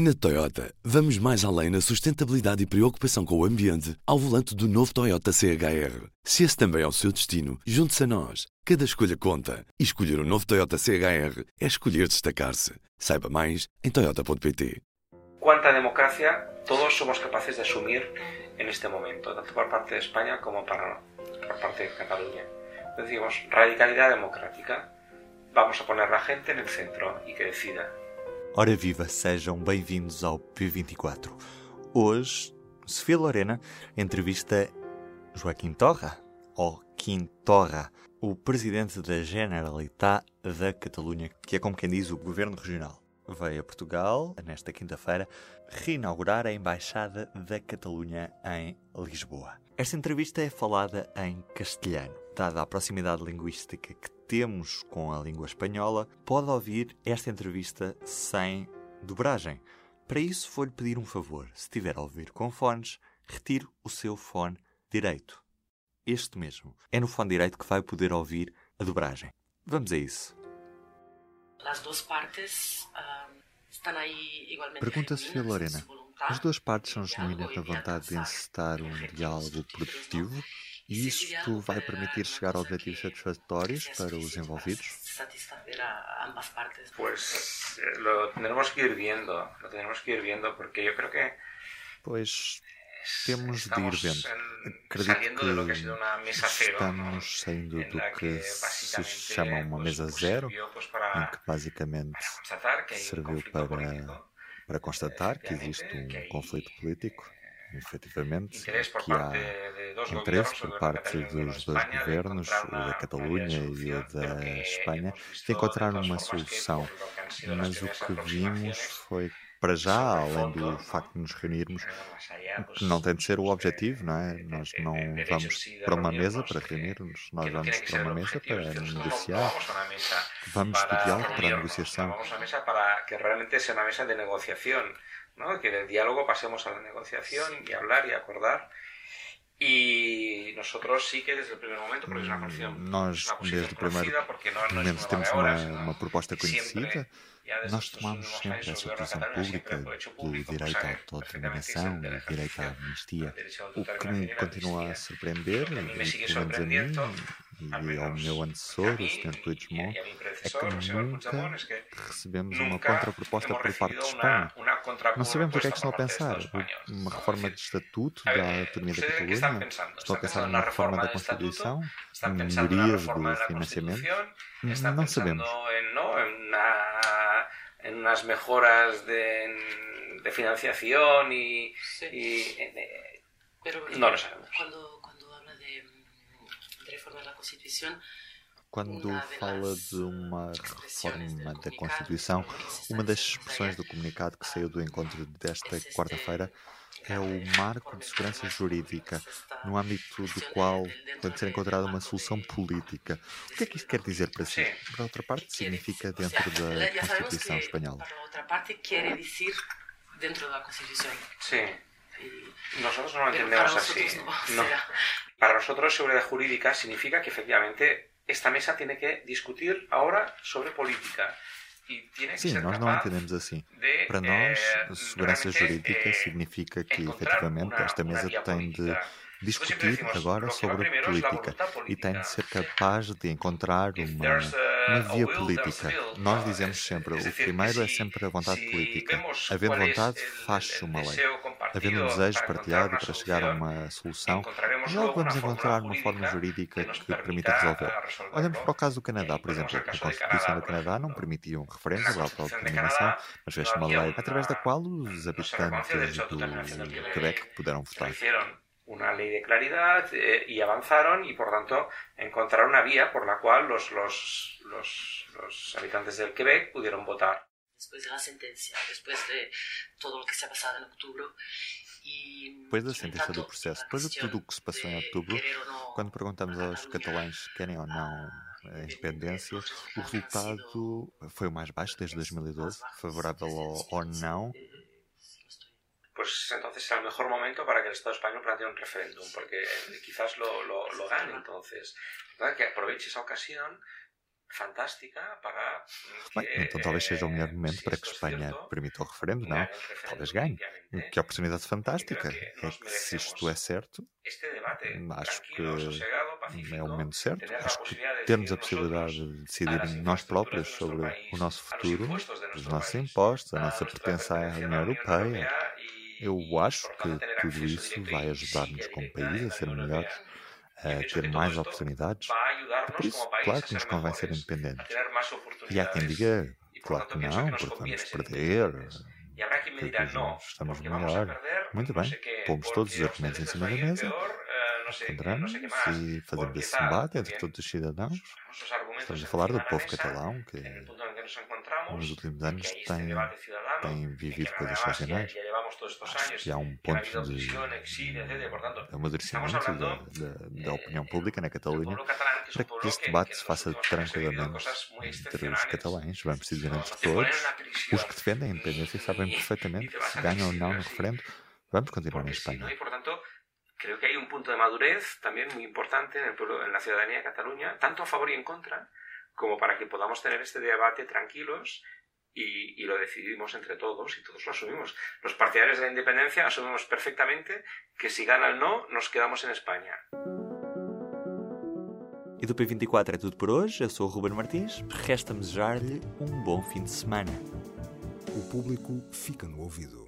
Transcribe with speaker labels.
Speaker 1: Na Toyota, vamos mais além na sustentabilidade e preocupação com o ambiente ao volante do novo Toyota CHR. Se esse também é o seu destino, junte-se a nós. Cada escolha conta. E escolher o um novo Toyota CHR é escolher destacar-se. Saiba mais em Toyota.pt.
Speaker 2: Cuánta democracia todos somos capaces de asumir en este momento, tanto por parte de España como para, por parte de Cataluña. Decimos, radicalidad democrática. Vamos a poner la gente en el centro y que decida.
Speaker 3: Ora viva, sejam bem-vindos ao P24. Hoje, Sofia Lorena entrevista Joaquim Torra, ou Quintorra, o presidente da Generalitat da Catalunha, que é como quem diz o governo regional. Veio a Portugal, nesta quinta-feira, reinaugurar a Embaixada da Catalunha em Lisboa. Esta entrevista é falada em castelhano. Dada a proximidade linguística que temos com a língua espanhola, pode ouvir esta entrevista sem dobragem. Para isso, vou-lhe pedir um favor. Se estiver a ouvir com fones, retire o seu fone direito. Este mesmo. É no fone direito que vai poder ouvir a dobragem. Vamos a isso.
Speaker 4: As duas partes uh, estão aí igualmente.
Speaker 3: Pergunta Sofia Lorena. As duas partes são genuínas na vontade de encetar um diálogo produtivo e isto vai permitir chegar a objetivos satisfatórios para os envolvidos?
Speaker 2: Eh, lo tendremos que ir viendo, lo tendremos que ir viendo porque yo creo que
Speaker 3: Pois temos de ir vendo. Acredito que estamos saindo do que se chama uma mesa zero, em que basicamente serviu para, para constatar que existe um conflito político efetivamente, que há interesse por parte dos dois governos, o da Catalunha e o da Espanha, de encontrar uma solução. Mas o que vimos foi para já, além do facto de nos reunirmos, que não tem de ser o objetivo, não é? Nós não vamos para uma mesa para reunir-nos, nós vamos para uma mesa para negociar, vamos do diálogo para a negociação.
Speaker 2: Vamos a mesa para que realmente seja uma mesa de negociação. que del diálogo pasemos a la negociación y hablar y acordar. Y nosotros sí que desde el primer momento, porque es una posición,
Speaker 3: Nós,
Speaker 2: una
Speaker 3: desde o primeiro
Speaker 2: porque no, no
Speaker 3: momento, temos uma, uma proposta conhecida. Nós tomamos sempre essa posição pública do direito à autodeterminação e direito à amnistia. O que me continua a surpreender,
Speaker 2: sigue
Speaker 3: pelo menos a mim e ao
Speaker 2: menos
Speaker 3: meu antecessor, o Sr. Puigdemont,
Speaker 2: mi
Speaker 3: é
Speaker 2: predecesor,
Speaker 3: que nunca recebemos uma contraproposta por parte de Espanha. Não sabemos o que é que estão a pensar. Uma reforma de estatuto da autonomia da
Speaker 2: ¿ustedes qué están
Speaker 3: Catalunha? Estão a
Speaker 2: ¿Están
Speaker 3: pensar numa reforma da? Constituição?
Speaker 2: ¿Están
Speaker 3: Uma
Speaker 2: pensando en una
Speaker 3: melhoria
Speaker 2: reforma
Speaker 3: do financiamento? Não sabemos.
Speaker 2: en, unas mejoras de, de financiación y...
Speaker 4: Sí.
Speaker 2: y, eh,
Speaker 4: Pero
Speaker 2: No lo sabemos.
Speaker 4: Cuando, cuando habla de, mm, de reforma de la Constitución,
Speaker 3: Quando fala de uma reforma da Constituição, uma das expressões do comunicado que saiu do encontro desta quarta-feira é o
Speaker 4: grave
Speaker 3: marco de segurança jurídica, no âmbito do qual tem de ser encontrada uma solução política. O que é que isto quer dizer para si?
Speaker 2: Sim.
Speaker 3: Por outra parte, significa dentro da Constituição espanhola.
Speaker 4: Para otra parte quiere decir dentro de la Constitución.
Speaker 2: Nosotros no lo entendemos
Speaker 4: para
Speaker 2: así.
Speaker 4: no.
Speaker 2: Para nosotros seguridad jurídica significa que efectivamente esta mesa tiene que discutir ahora sobre política. Y tiene que
Speaker 3: Sim, nós não entendemos assim.
Speaker 2: de,
Speaker 3: Para nós,
Speaker 2: eh,
Speaker 3: segurança
Speaker 2: realmente,
Speaker 3: jurídica
Speaker 2: eh,
Speaker 3: significa que, efetivamente, esta mesa tem de
Speaker 2: política.
Speaker 3: discutir agora sobre política
Speaker 2: voluntad
Speaker 3: e tem
Speaker 2: política.
Speaker 3: de ser capaz de encontrar uma,
Speaker 2: there's a-
Speaker 3: uma
Speaker 2: a
Speaker 3: via política. Nós
Speaker 2: Ah,
Speaker 3: dizemos sempre, o primeiro é sempre a vontade política. Havendo
Speaker 2: es
Speaker 3: vontade, faz-se uma lei. Havendo um desejo partilhado para chegar a uma solução, logo vamos encontrar uma forma jurídica
Speaker 2: que
Speaker 3: permita resolver. Olhamos para o caso do Canadá, por exemplo. A Constituição do Canadá não permitia um
Speaker 2: Na
Speaker 3: referendo
Speaker 2: de
Speaker 3: autodeterminação, mas fez uma lei através da qual os habitantes do.
Speaker 2: Quebec
Speaker 3: puderam votar.
Speaker 2: Una ley de claridad eh, y avanzaron y por tanto encontraron una vía por la cual los, los, los, los habitantes del Quebec pudieron votar.
Speaker 4: después de la sentencia, después de todo lo que se ha pasado en octubre. Y,
Speaker 3: Depois da sentença do processo, depois de tudo o que se passou em outubro, quando perguntamos
Speaker 4: a
Speaker 3: aos catalães se querem ou não a independência, o resultado foi o mais baixo desde 2012, favorável ao não.
Speaker 2: Pues entonces será el mejor momento para que el Estado español plantee un referéndum, porque quizás lo, lo, lo gane entonces. ¿verdad? Que aproveche esa ocasión fantástica para
Speaker 3: Bem,
Speaker 2: que,
Speaker 3: então talvez seja o melhor
Speaker 2: eh,
Speaker 3: momento para que Espanha permita o referendo, não? Talvez ganhe. Que oportunidade fantástica.
Speaker 2: que
Speaker 3: É que se isto é certo,
Speaker 2: Este debate
Speaker 3: acho que é o momento certo. Acho que
Speaker 2: posibilidad de
Speaker 3: termos a
Speaker 2: decidir
Speaker 3: possibilidade
Speaker 2: nosotros
Speaker 3: de decidir nós próprios sobre o nosso futuro, os nossos impostos, a nossa
Speaker 2: nuestra
Speaker 3: pertença à
Speaker 2: pertenencia a
Speaker 3: União
Speaker 2: la Unión
Speaker 3: Europeia. Eu acho que tudo isso vai ajudar-nos como país a ser melhores, a ter mais oportunidades.
Speaker 2: ayudarnos
Speaker 3: Por isso, claro que nos convém ser independentes. E há quem diga, claro que não, porque vamos perder. estamos melhor. Muito bem, pomos todos os argumentos em cima da mesa,
Speaker 2: eh,
Speaker 3: encontramos e fazemos esse debate entre
Speaker 2: bien.
Speaker 3: todos os cidadãos. Estamos a falar do povo catalão, que
Speaker 2: que nos
Speaker 3: últimos anos
Speaker 2: hay este
Speaker 3: tem,
Speaker 2: que
Speaker 3: vivido coisas
Speaker 2: estos
Speaker 3: Acho que há um
Speaker 2: que
Speaker 3: ponto de, amadurecimento da, da, da opinião
Speaker 2: eh,
Speaker 3: pública na Catalunha
Speaker 2: que
Speaker 3: para que este
Speaker 2: que,
Speaker 3: debate
Speaker 2: que
Speaker 3: se faça tranquilamente entre os catalães. Vamos
Speaker 2: No,
Speaker 3: entre todos. Os que defendem a independência sabem perfeitamente
Speaker 2: te vas
Speaker 3: se ganham ou não no referendo. Vamos continuar na Espanha.
Speaker 2: creo que hay un punto de madurez también muy importante en, el pueblo, en la ciudadanía de Cataluña, tanto a favor y en contra, como para que podamos tener este debate tranquilos y, y lo decidimos entre todos y todos lo asumimos. Los partidarios de la independencia asumimos perfectamente que si gana el no, nos quedamos en España.
Speaker 3: E do P24 é tudo por hoje. Eu sou o Ruben Martins. Resta-me desejar-lhe um bom fim de semana.
Speaker 1: O público fica no ouvido.